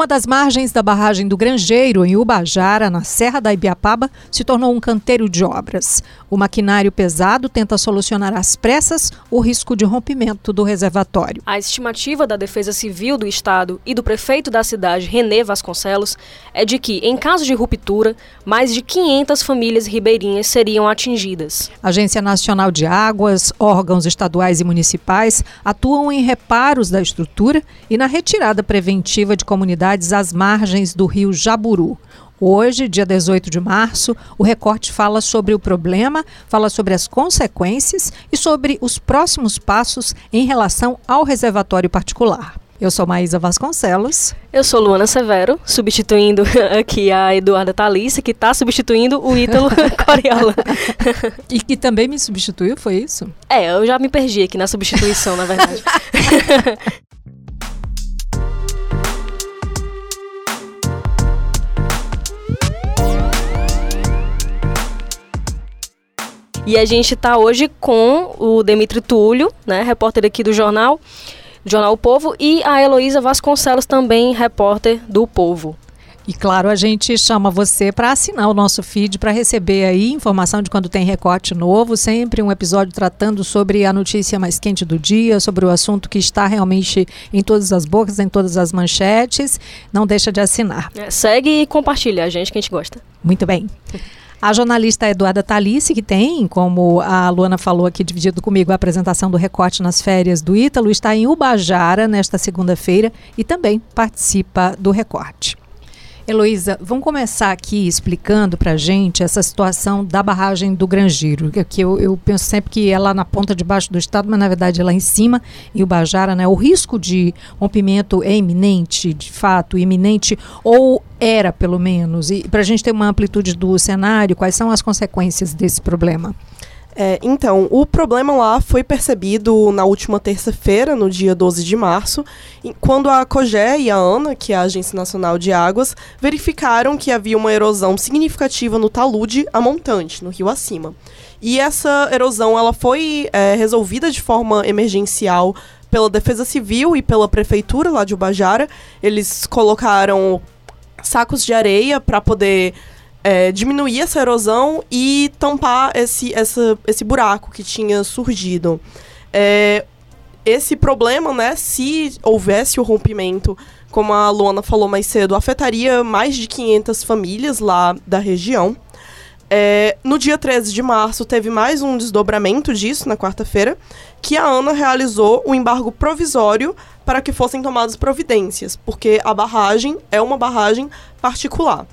Uma das margens da barragem do Grangeiro, em Ubajara, na Serra da Ibiapaba, se tornou um canteiro de obras. O maquinário pesado tenta solucionar às pressas o risco de rompimento do reservatório. A estimativa da Defesa Civil do Estado e do prefeito da cidade, Renê Vasconcelos, é de que, em caso de ruptura, mais de 500 famílias ribeirinhas seriam atingidas. A Agência Nacional de Águas, órgãos estaduais e municipais atuam em reparos da estrutura e na retirada preventiva de comunidades comunidades às margens do rio Jaburu. Hoje, dia 18 de março, o recorte fala sobre o problema, fala sobre as consequências e sobre os próximos passos em relação ao reservatório particular. Eu sou Maísa Vasconcelos. Eu sou Luana Severo, substituindo aqui a Eduarda Thalissa, que está substituindo o Ítalo Coriola. e que também me substituiu, foi isso? É, eu já me perdi aqui na substituição, na verdade. E a gente está hoje com o Demetri Túlio, né, repórter aqui do jornal, Jornal o Povo, e a Heloísa Vasconcelos, também repórter do Povo. E claro, a gente chama você para assinar o nosso feed para receber aí informação de quando tem recorte novo, sempre um episódio tratando sobre a notícia mais quente do dia, sobre o assunto que está realmente em todas as bocas, em todas as manchetes. Não deixa de assinar. É, segue e compartilha a gente que a gente gosta. Muito bem. A jornalista Eduarda Talice, que tem, como a Luana falou aqui, dividido comigo, a apresentação do recorte nas férias do Ítalo, está em Ubajara nesta segunda-feira e também participa do recorte. Heloísa, vamos começar aqui explicando para gente essa situação da barragem do Grangeiro, que eu, eu, penso sempre que é lá na ponta de baixo do estado, mas na verdade é lá em cima, em Ubajara, né? O risco de rompimento é iminente, de fato, iminente, ou era pelo menos? E para a gente ter uma amplitude do cenário, quais são as consequências desse problema? É, então, o problema lá foi percebido na última terça-feira, no dia 12 de março, quando a COGÉ e a ANA, que é a Agência Nacional de Águas, verificaram que havia uma erosão significativa no talude a montante, no rio acima. E essa erosão ela foi é, resolvida de forma emergencial pela Defesa Civil e pela Prefeitura lá de Ubajara. Eles colocaram sacos de areia para poder é, diminuir essa erosão e tampar esse, essa, esse buraco que tinha surgido. É, esse problema, né, se houvesse o rompimento, como a Luana falou mais cedo, afetaria mais de 500 famílias lá da região. É, no dia 13 de março, teve mais um desdobramento disso, na quarta-feira, que a ANA realizou o um embargo provisório para que fossem tomadas providências, porque a barragem é uma barragem particular.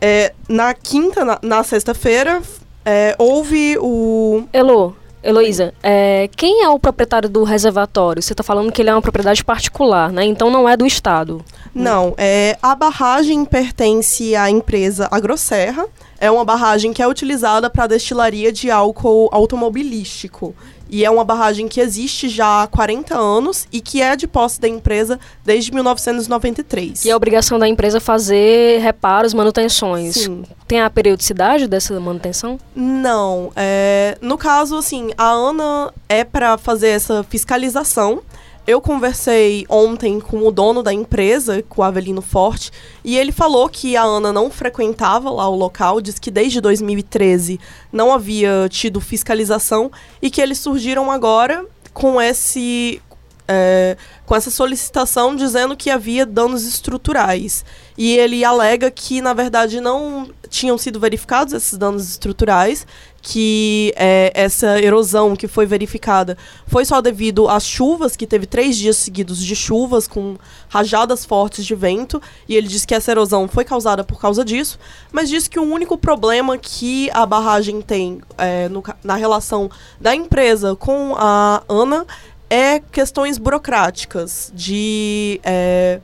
É, na quinta, na, na sexta-feira, é, houve o. Elo, Heloísa, é, quem é o proprietário do reservatório? Você está falando que ele é uma propriedade particular, né? Então não é do Estado. Não, é, a barragem pertence à empresa Agrosserra. É uma barragem que é utilizada para destilaria de álcool automobilístico. E é uma barragem que existe já há 40 anos e que é de posse da empresa desde 1993. E a obrigação da empresa fazer reparos, manutenções. Sim. Tem a periodicidade dessa manutenção? Não. É, no caso, assim, a ANA é para fazer essa fiscalização eu conversei ontem com o dono da empresa, com o Avelino Forte, e ele falou que a Ana não frequentava lá o local, diz que desde 2013 não havia tido fiscalização e que eles surgiram agora com esse é, com essa solicitação dizendo que havia danos estruturais. E ele alega que, na verdade, não tinham sido verificados esses danos estruturais, que é, essa erosão que foi verificada foi só devido às chuvas, que teve três dias seguidos de chuvas com rajadas fortes de vento, e ele diz que essa erosão foi causada por causa disso, mas diz que o único problema que a barragem tem é, no, na relação da empresa com a ANA é questões burocráticas de. É...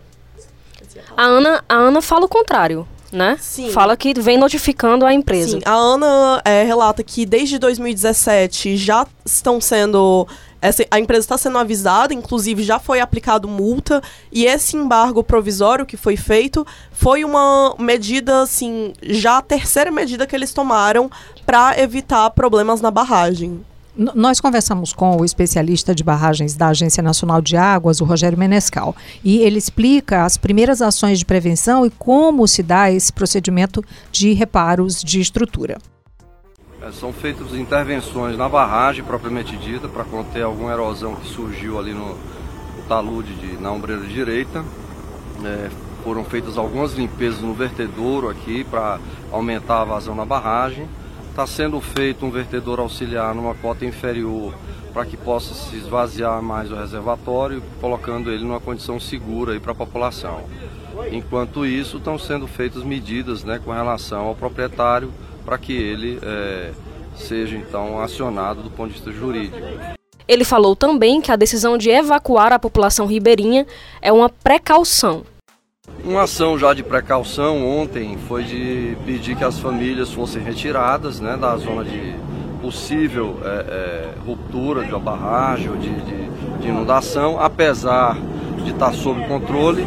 A, Ana, a Ana fala o contrário. Né? Sim. Fala que vem notificando a empresa. Sim, a Ana é, relata que desde 2017 já estão sendo essa, a empresa está sendo avisada, inclusive já foi aplicado multa, e esse embargo provisório que foi feito foi uma medida, assim, já a terceira medida que eles tomaram para evitar problemas na barragem. Nós conversamos com o especialista de barragens da Agência Nacional de Águas, o Rogério Menescal, e ele explica as primeiras ações de prevenção e como se dá esse procedimento de reparos de estrutura. É, são feitas intervenções na barragem propriamente dita para conter alguma erosão que surgiu ali no, talude de, na ombreira direita. É, foram feitas algumas limpezas no vertedouro aqui para aumentar a vazão na barragem. Está sendo feito um vertedor auxiliar numa cota inferior para que possa se esvaziar mais o reservatório, colocando ele numa condição segura para a população. Enquanto isso, estão sendo feitas medidas né, com relação ao proprietário para que ele é, seja então acionado do ponto de vista jurídico. Ele falou também que a decisão de evacuar a população ribeirinha é uma precaução uma ação já de precaução ontem foi de pedir que as famílias fossem retiradas né, da zona de possível é, é, ruptura de uma barragem ou de, de, de, inundação, apesar de estar sob controle.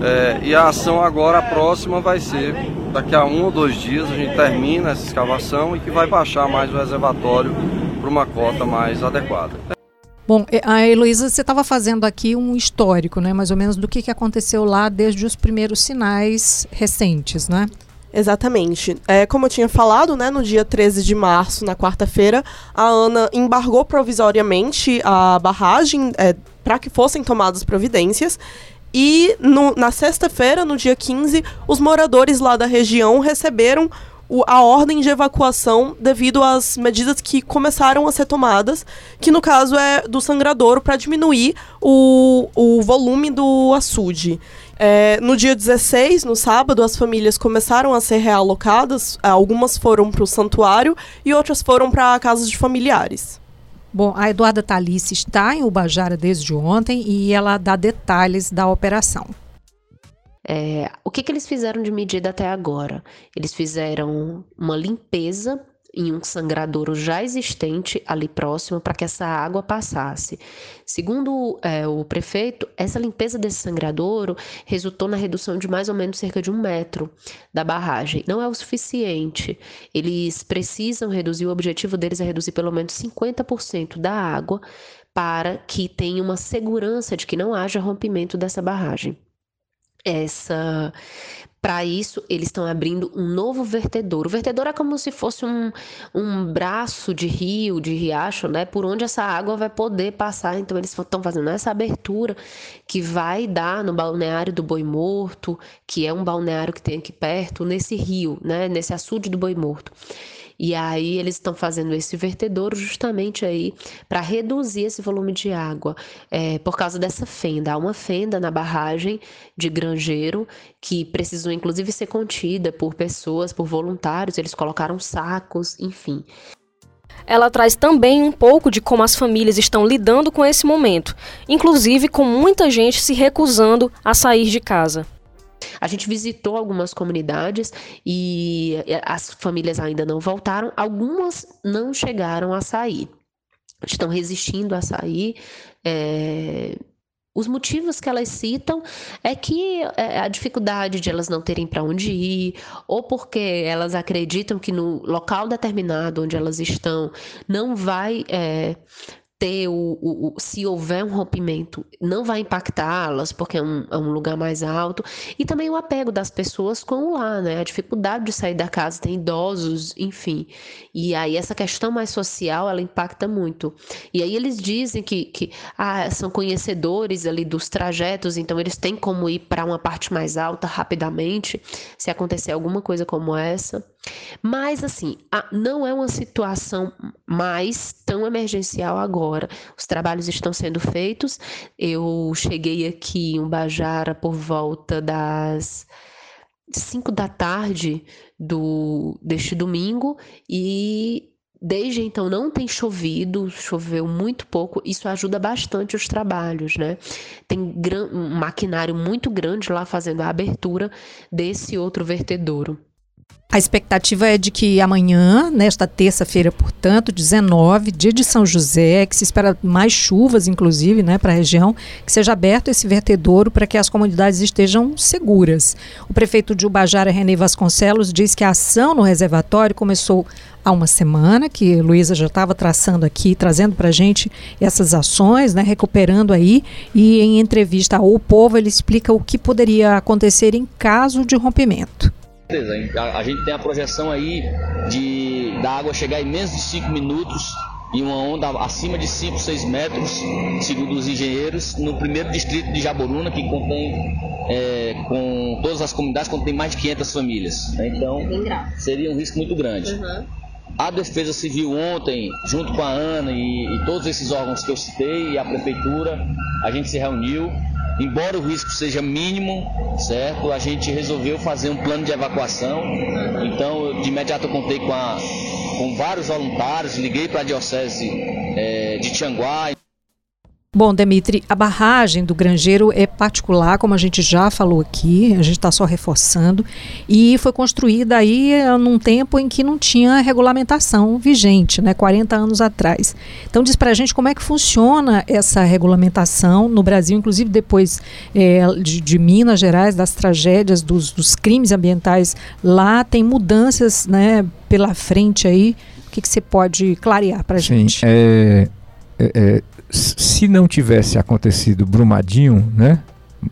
É, e a ação agora, a próxima, vai ser daqui a um ou dois dias a gente termina essa escavação e que vai baixar mais o reservatório para uma cota mais adequada. Bom, a Heloísa, você estava fazendo aqui um histórico, né, mais ou menos, do que, que aconteceu lá desde os primeiros sinais recentes, né? Exatamente. É, como eu tinha falado, né, no dia 13 de março, na quarta-feira, a ANA embargou provisoriamente a barragem é, para que fossem tomadas providências. E no, na sexta-feira, no dia 15, os moradores lá da região receberam o, a ordem de evacuação devido às medidas que começaram a ser tomadas, que no caso é do sangradouro para diminuir o, o volume do açude. É, no dia 16, no sábado, as famílias começaram a ser realocadas. Algumas foram para o santuário e outras foram para casas de familiares. Bom, a Eduarda Talice está em Ubajara desde ontem e ela dá detalhes da operação. É, o que, que eles fizeram de medida até agora? Eles fizeram uma limpeza em um sangradouro já existente ali próximo para que essa água passasse. Segundo é, o prefeito, essa limpeza desse sangradouro resultou na redução de mais ou menos cerca de um metro da barragem. Não é o suficiente. Eles precisam reduzir, o objetivo deles é reduzir pelo menos 50% da água para que tenha uma segurança de que não haja rompimento dessa barragem essa para isso, eles estão abrindo um novo vertedor. O vertedor é como se fosse um, um braço de rio, de riacho, né? Por onde essa água vai poder passar. Então, eles estão fazendo essa abertura que vai dar no balneário do Boi Morto, que é um balneário que tem aqui perto, nesse rio, né? Nesse açude do Boi Morto. E aí eles estão fazendo esse vertedouro justamente aí para reduzir esse volume de água é, por causa dessa fenda. Há uma fenda na barragem de Grangeiro que precisou inclusive ser contida por pessoas, por voluntários. Eles colocaram sacos, enfim. Ela traz também um pouco de como as famílias estão lidando com esse momento, inclusive com muita gente se recusando a sair de casa. A gente visitou algumas comunidades e as famílias ainda não voltaram, algumas não chegaram a sair. Estão resistindo a sair. É... Os motivos que elas citam é que é, a dificuldade de elas não terem para onde ir, ou porque elas acreditam que no local determinado onde elas estão não vai é, ter o, o, o, se houver um rompimento, não vai impactá-las, porque é um, é um, lugar mais alto, e também o apego das pessoas com o lá, né? A dificuldade de sair da casa, tem idosos, enfim. E aí essa questão mais social, ela impacta muito. E aí eles dizem que, que ah, são conhecedores ali dos trajetos, então eles têm como ir para uma parte mais alta rapidamente, se acontecer alguma coisa como essa. Mas, assim, não é uma situação mais tão emergencial agora. Os trabalhos estão sendo feitos. Eu cheguei aqui em Bajara por volta das 5 da tarde do, deste domingo e Desde então não tem chovido, choveu muito pouco, isso ajuda bastante os trabalhos, né? Tem um maquinário muito grande lá fazendo a abertura desse outro vertedouro. A expectativa é de que amanhã, nesta terça-feira, portanto, 19, dia de São José, que se espera mais chuvas, inclusive, né, para a região, que seja aberto esse vertedouro para que as comunidades estejam seguras. O prefeito de Ubajara, René Vasconcelos, diz que a ação no reservatório começou há uma semana, que Luísa já estava traçando aqui, trazendo para a gente essas ações, né, recuperando aí, e em entrevista ao Povo ele explica o que poderia acontecer em caso de rompimento. A, a gente tem a projeção aí de da água chegar em menos de 5 minutos em uma onda acima de 5, 6 metros, segundo os engenheiros, no primeiro distrito de Jaboruna, que contém, é, com todas as comunidades, contém mais de 500 famílias. Né? Então, seria um risco muito grande. Uhum. A Defesa Civil ontem, junto com a ANA e, e todos esses órgãos que eu citei, e a Prefeitura, a gente se reuniu embora o risco seja mínimo, certo? A gente resolveu fazer um plano de evacuação. Então, de imediato eu contei com, a, com vários voluntários, liguei para a Diocese é, de Tianguá. Bom, Demitri, a barragem do Grangeiro é particular, como a gente já falou aqui, a gente está só reforçando, e foi construída aí eh, num tempo em que não tinha regulamentação vigente, né, 40 anos atrás. Então diz para a gente como é que funciona essa regulamentação no Brasil, inclusive depois é, de, de, Minas Gerais, das tragédias, dos, dos, crimes ambientais lá, tem mudanças né, pela frente aí. O que, que você pode clarear para a gente? Sim, é, é, é se não tivesse acontecido Brumadinho, né?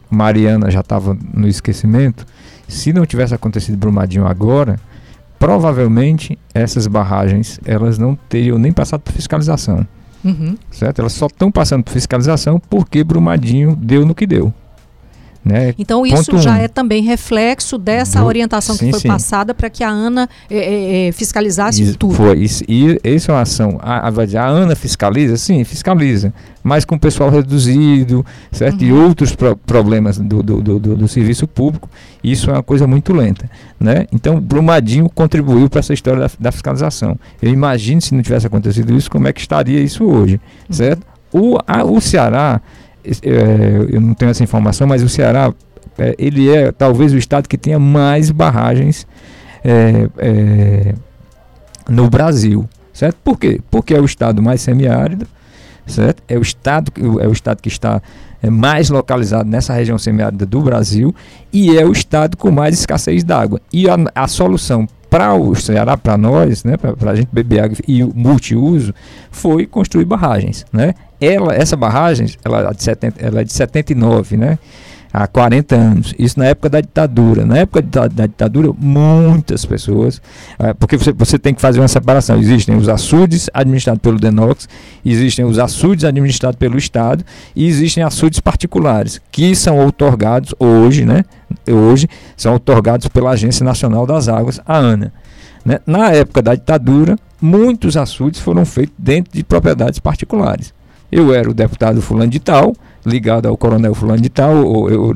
Mariana já estava no esquecimento. Se não tivesse acontecido Brumadinho agora, provavelmente essas barragens elas não teriam nem passado por fiscalização. Uhum. Certo? Elas só estão passando por fiscalização porque Brumadinho deu no que deu. Né? Então isso já é também reflexo dessa Do, orientação sim, que foi sim. passada para que a ANA é, é, fiscalizasse isso, tudo. Foi, isso, e isso é uma ação. A, a, a, ANA fiscaliza? Sim, fiscaliza. Mas com pessoal reduzido, certo? Uhum. E outros pro, problemas do, do, do, do, serviço público, isso é uma coisa muito lenta. Né? Então, Brumadinho contribuiu para essa história da, da, fiscalização. Eu imagino se não tivesse acontecido isso, como é que estaria isso hoje, uhum. certo? O, a, o Ceará eu não tenho essa informação, mas o Ceará é, ele é talvez o estado que tenha mais barragens é, é, no Brasil, certo? Por quê? Porque é o estado mais semiárido, certo? É o estado é o estado que está é, mais localizado nessa região semiárida do Brasil e é o estado com mais escassez d'água. E a, a solução para o Ceará, para nós, né, para a gente beber água e multiuso, foi construir barragens. Né? Ela, essa barragem ela é, de 70, ela é de 79, né? Há 40 anos. Isso na época da ditadura. Na época da, da ditadura, muitas pessoas. É, porque você, você tem que fazer uma separação. Existem os açudes administrados pelo Denox, existem os açudes administrados pelo Estado e existem açudes particulares, que são outorgados hoje, né? Hoje são outorgados pela Agência Nacional das Águas, a ANA. Né? Na época da ditadura, muitos açudes foram feitos dentro de propriedades particulares. Eu era o deputado fulano de tal, ligado ao coronel fulano de tal, ou eu,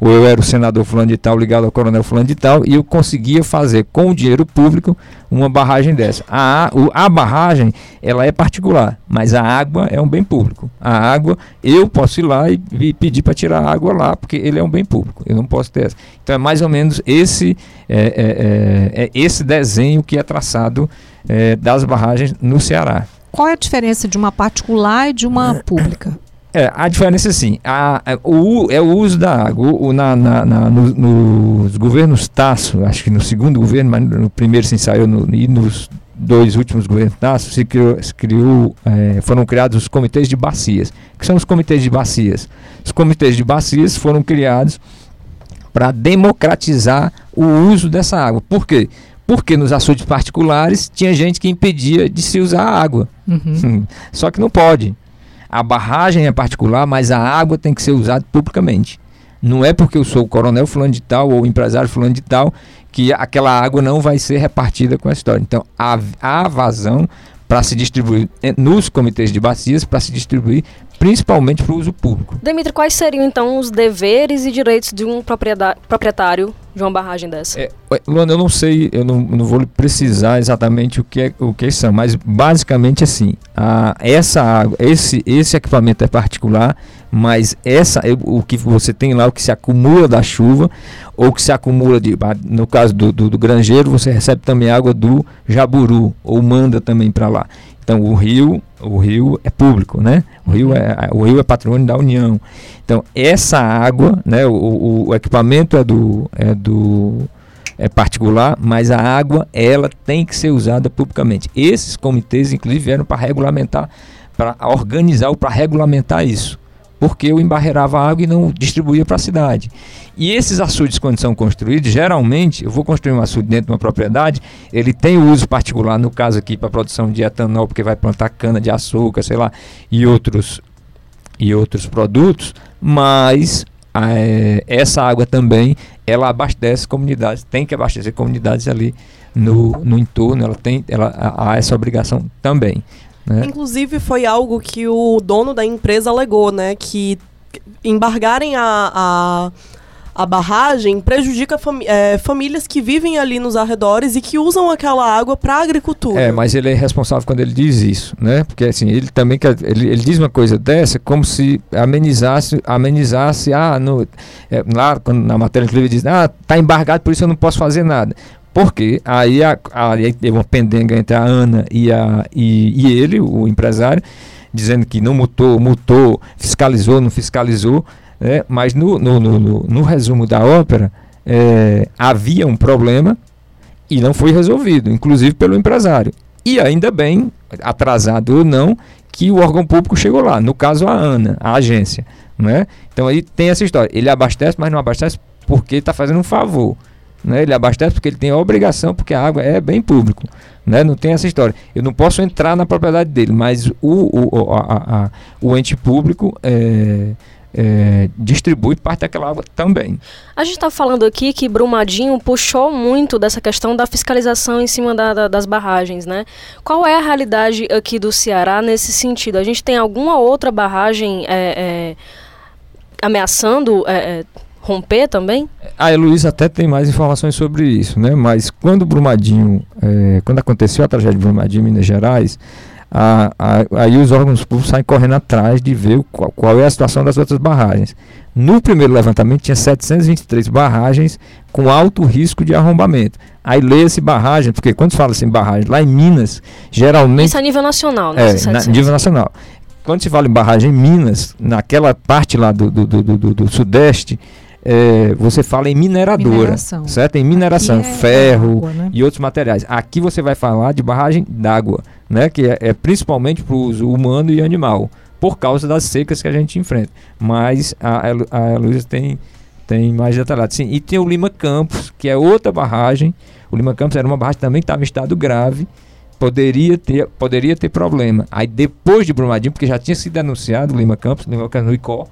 ou eu era o senador fulano de tal, ligado ao coronel fulano de tal, e eu conseguia fazer com o dinheiro público uma barragem dessa. A, a barragem, ela é particular, mas a água é um bem público. A água, eu posso ir lá e, e pedir para tirar a água lá, porque ele é um bem público, eu não posso ter essa. Então é mais ou menos esse, é, é, é, é esse desenho que é traçado é, das barragens no Ceará. Qual é a diferença de uma particular e de uma pública? É, a diferença é assim, a, a, o, é o uso da água. O, na, na, na no, nos governos Tasso, acho que no segundo governo, mas no primeiro se ensaiou no, e nos dois últimos governos Tasso, se criou, se criou é, foram criados os comitês de bacias. Que são os comitês de bacias? Os comitês de bacias foram criados para democratizar o uso dessa água. Por quê? Porque nos açudes particulares tinha gente que impedia de se usar a água. Uhum. Só que não pode. A barragem é particular, mas a água tem que ser usada publicamente. Não é porque eu sou o coronel fulano de tal ou o empresário fulano de tal que aquela água não vai ser repartida com a história. Então, há, há vazão para se distribuir nos comitês de bacias, para se distribuir principalmente para o uso público. Demitri, quais seriam então os deveres e direitos de um proprietário de uma barragem dessa? É, Luana, eu não sei, eu não, não vou precisar exatamente o que, é, o que são, mas basicamente assim, a, essa água, esse, esse equipamento é particular, mas essa o que você tem lá, o que se acumula da chuva, ou que se acumula de, no caso do, do, do granjeiro, você recebe também água do jaburu, ou manda também para lá. Então o rio, o rio é público, né? O rio uhum. é, o rio é patrimônio da União. Então essa água, né? O, o, o equipamento é do, é do é particular, mas a água ela tem que ser usada publicamente. Esses comitês, inclusive, vieram para regulamentar, para organizar ou para regulamentar isso porque eu embarreirava a água e não distribuía para a cidade. E esses açudes, quando são construídos, geralmente, eu vou construir um açude dentro de uma propriedade, ele tem uso particular, no caso aqui, para produção de etanol, porque vai plantar cana de açúcar, sei lá, e outros, e outros produtos, mas é, essa água também, ela abastece comunidades, tem que abastecer comunidades ali no, no entorno, ela tem ela, há essa obrigação também. Né? Inclusive foi algo que o dono da empresa alegou, né? Que embargarem a, a, a barragem prejudica fami é, famílias que vivem ali nos arredores e que usam aquela água para agricultura. É, mas ele é responsável quando ele diz isso, né? Porque assim, ele também quer, ele, ele diz uma coisa dessa como se amenizasse, amenizasse, ah, no, é, lá quando, na matéria ele diz, ah, tá embargado, por isso eu não posso fazer nada. Porque aí, a, aí teve uma pendenga entre a Ana e, a, e, e ele, o empresário, dizendo que não mutou, mutou, fiscalizou, não fiscalizou. Né? Mas no, no, no, no, resumo da ópera, é, havia um problema e não foi resolvido, inclusive pelo empresário. E ainda bem, atrasado ou não, que o órgão público chegou lá. No caso, a ANA, a agência. Né? Então aí tem essa história. Ele abastece, mas não abastece porque está fazendo um favor. Né? Ele abastece porque ele tem a obrigação, porque a água é bem público. Né? Não tem essa história. Eu não posso entrar na propriedade dele, mas o, o, a, a, o ente público é, é, distribui parte daquela água também. A gente está falando aqui que Brumadinho puxou muito dessa questão da fiscalização em cima da, da, das barragens, né? Qual é a realidade aqui do Ceará nesse sentido? A gente tem alguma outra barragem é, é ameaçando é, é, romper também? A Heloísa até tem mais informações sobre isso, né? Mas quando Brumadinho, é, quando aconteceu a tragédia de Brumadinho em Minas Gerais, a, a, aí os órgãos públicos saem correndo atrás de ver qual, qual, é a situação das outras barragens. No primeiro levantamento tinha 723 barragens com alto risco de arrombamento. Aí lê-se barragem, porque quando se fala assim barragem, lá em Minas, geralmente... Isso a nível nacional, né? É, na, nível nacional. Quando se fala em barragem em Minas, naquela parte lá do, do, do, do, do sudeste, é, você fala em mineradora, mineração. certo? Em mineração, é ferro água, né? e outros materiais. Aqui você vai falar de barragem d'água, né? Que é, é principalmente para o uso humano e animal, por causa das secas que a gente enfrenta. Mas a, a Luísa tem, tem mais detalhado. Sim, e tem o Lima Campos, que é outra barragem. O Lima Campos era uma barragem que também estava em estado grave. Poderia ter, poderia ter problema. Aí depois de Brumadinho, porque já tinha sido anunciado o Lima Campos, Lima Campos no ICO,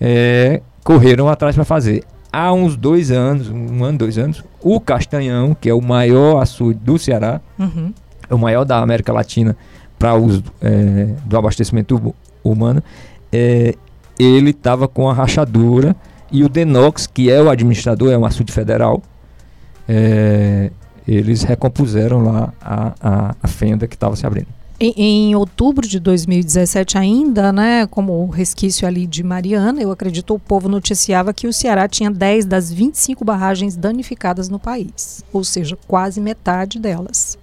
é, correram atrás para fazer. Há uns dois anos, um ano, dois anos, o Castanhão, que é o maior açude do Ceará, uhum. O maior da América Latina para uso é, do abastecimento humano, é, ele estava com a rachadura e o Denox, que é o administrador, é um açude federal, é, eles recompuseram lá a, a, a fenda que estava se abrindo. Em, em, outubro de 2017 ainda, né, como resquício ali de Mariana, eu acredito o povo noticiava que o Ceará tinha 10 das 25 barragens danificadas no país, ou seja, quase metade delas.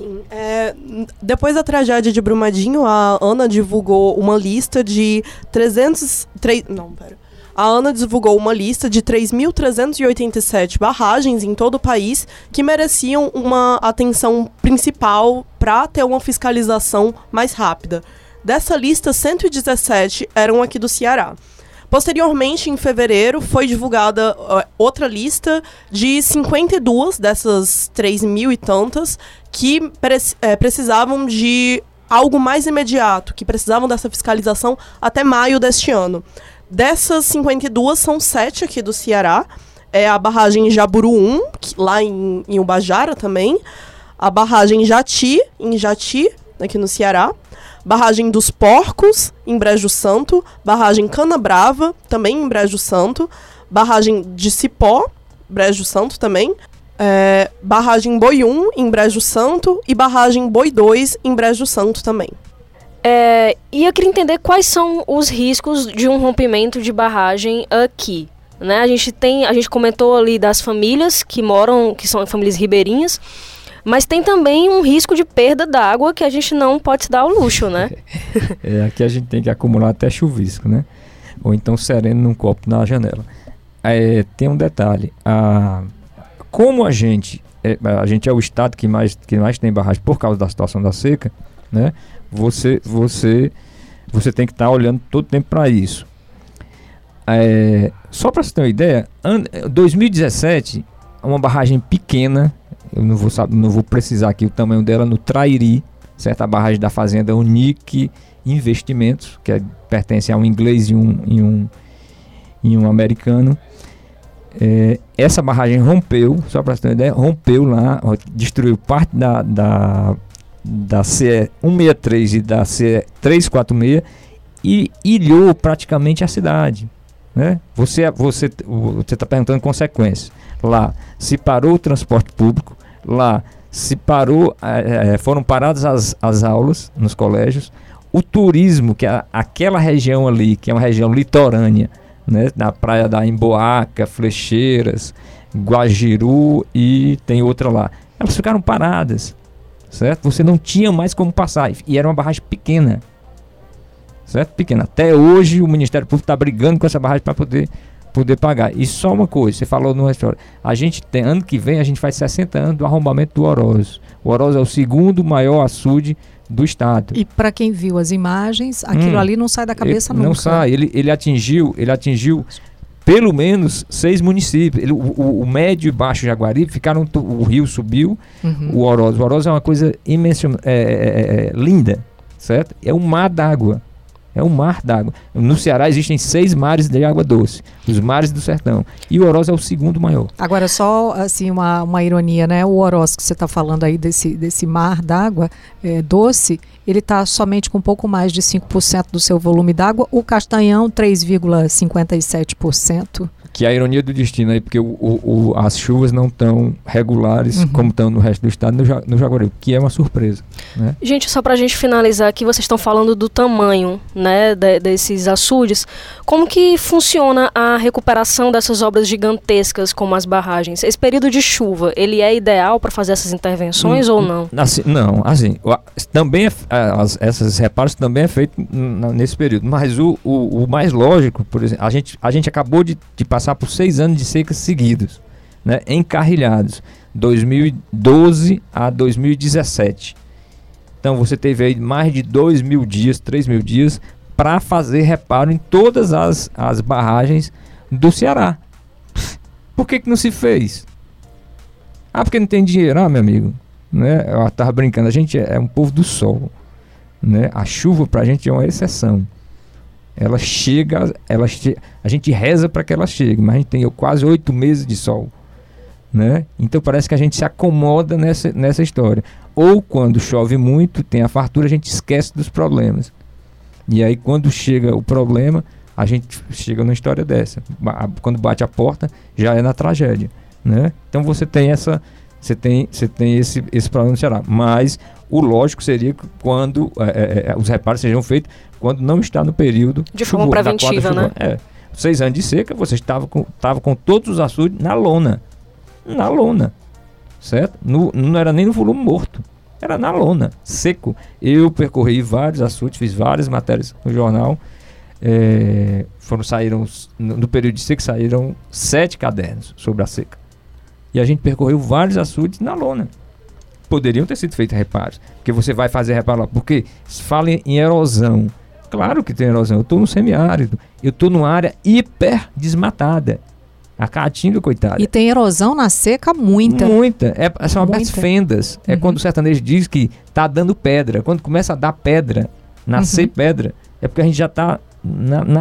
Sim, é, depois da tragédia de Brumadinho, a Ana divulgou uma lista de 300... 3, não, pera a ANA divulgou uma lista de 3.387 barragens em todo o país que mereciam uma atenção principal para ter uma fiscalização mais rápida. Dessa lista, 117 eram aqui do Ceará. Posteriormente, em fevereiro, foi divulgada uh, outra lista de 52 dessas 3 mil e tantas que pre é, precisavam de algo mais imediato, que precisavam dessa fiscalização até maio deste ano. Dessas 52, são sete aqui do Ceará. É a barragem Jaburu 1, que, lá em, em Ubajara também. A barragem Jati, em Jati, aqui no Ceará. Barragem dos Porcos, em Brejo Santo. Barragem Cana Brava, também em Brejo Santo. Barragem de Cipó, Brejo Santo também. É, barragem Boi 1, em Brejo Santo. E barragem Boi 2, em Brejo Santo também. É, e eu queria entender quais são os riscos de um rompimento de barragem aqui. Né? A gente tem, a gente comentou ali das famílias que moram, que são famílias ribeirinhas, mas tem também um risco de perda d'água que a gente não pode se dar ao luxo, né? é, aqui a gente tem que acumular até chuvisco, né? Ou então sereno num copo na janela. É, tem um detalhe, a, como a gente, é, a gente é o estado que mais, que mais tem barragem por causa da situação da seca, né? Você, você, você tem que estar tá olhando todo tempo para isso. É, só para você ter uma ideia, 2017, uma barragem pequena, eu não vou, não vou precisar aqui o tamanho dela, no Trairi, certa barragem da fazenda Unique Investimentos, que é, pertence a um inglês e um, e um, e um americano. É, essa barragem rompeu, só para você ter uma ideia, rompeu lá, destruiu parte da, da, da CE 163 e da CE 346 e ilhou praticamente a cidade. Né? Você você você está perguntando consequências. Lá se parou o transporte público, lá se parou, é, foram paradas as, as aulas nos colégios, o turismo, que é aquela região ali, que é uma região litorânea, né, na praia da Emboaca, Flecheiras, Guajiru e tem outra lá. Elas ficaram paradas, certo? Você não tinha mais como passar e era uma barragem pequena certo? Pequena. Até hoje o Ministério Público está brigando com essa barragem para poder poder pagar. E só uma coisa, você falou no história. A gente tem ano que vem a gente faz 60 anos do arrombamento do Oroz. O Oroz é o segundo maior açude do estado. E para quem viu as imagens, aquilo hum, ali não sai da cabeça ele, nunca. Não sai. Ele, ele atingiu, ele atingiu pelo menos seis municípios. Ele, o, o, o, médio e baixo Jaguaribe ficaram. O rio subiu. Uhum. O Oroz. O Oroz é uma coisa imensa, é, é, é, é linda, certo? É um mar d'água. É um mar d'água. No Ceará existem seis mares de água doce, os mares do sertão. E o Oroz é o segundo maior. Agora, só assim, uma, uma ironia, né? O Oroz que você está falando aí desse, desse mar d'água é, doce, ele está somente com um pouco mais de 5% do seu volume d'água. O Castanhão, 3,57% que é a ironia do destino aí, porque o, o, o as chuvas não estão regulares uhum. como estão no resto do estado no, no Jaguaribe, que é uma surpresa. Né? Gente, só para a gente finalizar aqui, vocês estão falando do tamanho né, de, desses açudes. Como que funciona a recuperação dessas obras gigantescas como as barragens? Esse período de chuva, ele é ideal para fazer essas intervenções hum, ou não? Assim, não, assim, também é, as, essas reparos também é feito nesse período, mas o, o, o mais lógico, por exemplo, a gente, a gente acabou de, de passar passar por seis anos de secas seguidos, né, encarrilhados, 2012 a 2017. Então você teve aí mais de 2 mil dias, 3 mil dias para fazer reparo em todas as, as barragens do Ceará. Por que, que não se fez? Ah, porque não tem dinheiro, ah, meu amigo. Né? Eu tava brincando, a gente é, é um povo do sol. Né? A chuva pra gente é uma exceção ela chega, ela che a gente reza para que ela chegue, mas a gente tem quase oito meses de sol. Né? Então parece que a gente se acomoda nessa, nessa história. Ou quando chove muito, tem a fartura, a gente esquece dos problemas. E aí quando chega o problema, a gente chega numa história dessa. Quando bate a porta, já é na tragédia. Né? Então você tem essa. Você tem, você tem esse, esse problema no Ceará. Mas o lógico seria que quando é, é, é os reparos sejam feitos quando não está no período de forma chuvoso, preventiva, né? É. Seis anos de seca, você estava com, estava com todos os açudes na lona. Na lona. Certo? No, não era nem no volume morto. Era na lona, seco. Eu percorri vários açudes, fiz várias matérias no jornal. É, foram saíram no, período de seca saíram sete cadernos sobre a seca. E a gente percorreu vários açudes na lona poderiam ter sido feitos reparos. Porque você vai fazer reparo lá. Porque fala em erosão. Claro que tem erosão. Eu estou no semiárido. Eu estou numa área hiper desmatada. A caatinga, coitada. E tem erosão na seca muita. Muita. É, são abertas fendas. É uhum. quando o sertanejo diz que tá dando pedra. Quando começa a dar pedra, nascer uhum. pedra, é porque a gente já está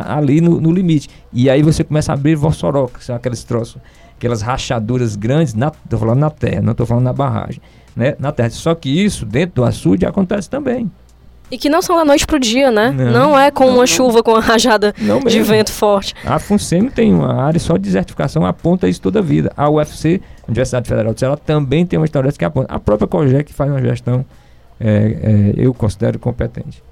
ali no, no, limite. E aí você começa a abrir vossorocas, são aqueles troços, aquelas rachaduras grandes, na, tô falando na terra, não estou falando na barragem né, na terra. Só que isso, dentro do açude, acontece também. E que não são da noite pro dia, né? Não, Não. é com uma chuva, com uma rajada Não de vento forte. A FUNSEMI tem uma área só de desertificação, aponta isso toda a vida. A UFC, Universidade Federal de Ceará, também tem uma história que aponta. A própria COGEC faz uma gestão, é, é, eu considero competente.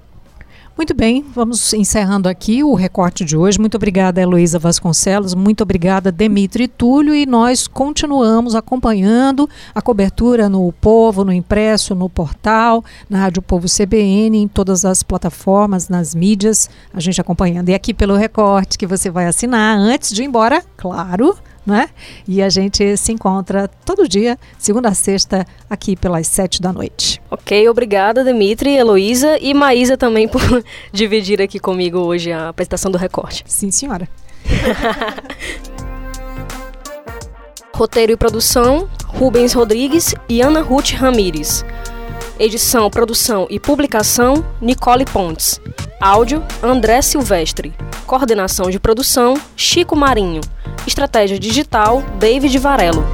Muito bem, vamos encerrando aqui o recorte de hoje. Muito obrigada, Heloísa Vasconcelos. Muito obrigada, Demitri Túlio. E nós continuamos acompanhando a cobertura no Povo, no impresso, no portal, na Rádio Povo CBN, em todas as plataformas, nas mídias, a gente acompanhando. E aqui pelo recorte que você vai assinar antes de ir embora, claro. Né? E a gente se encontra todo dia, segunda a sexta, aqui pelas sete da noite. Ok, obrigada, Dimitri, Heloísa e Maísa também por dividir aqui comigo hoje a apresentação do recorte. Sim, senhora. Roteiro e produção: Rubens Rodrigues e Ana Ruth Ramires. Edição, produção e publicação: Nicole Pontes. Áudio: André Silvestre. Coordenação de produção: Chico Marinho. Estratégia digital: David Varelo.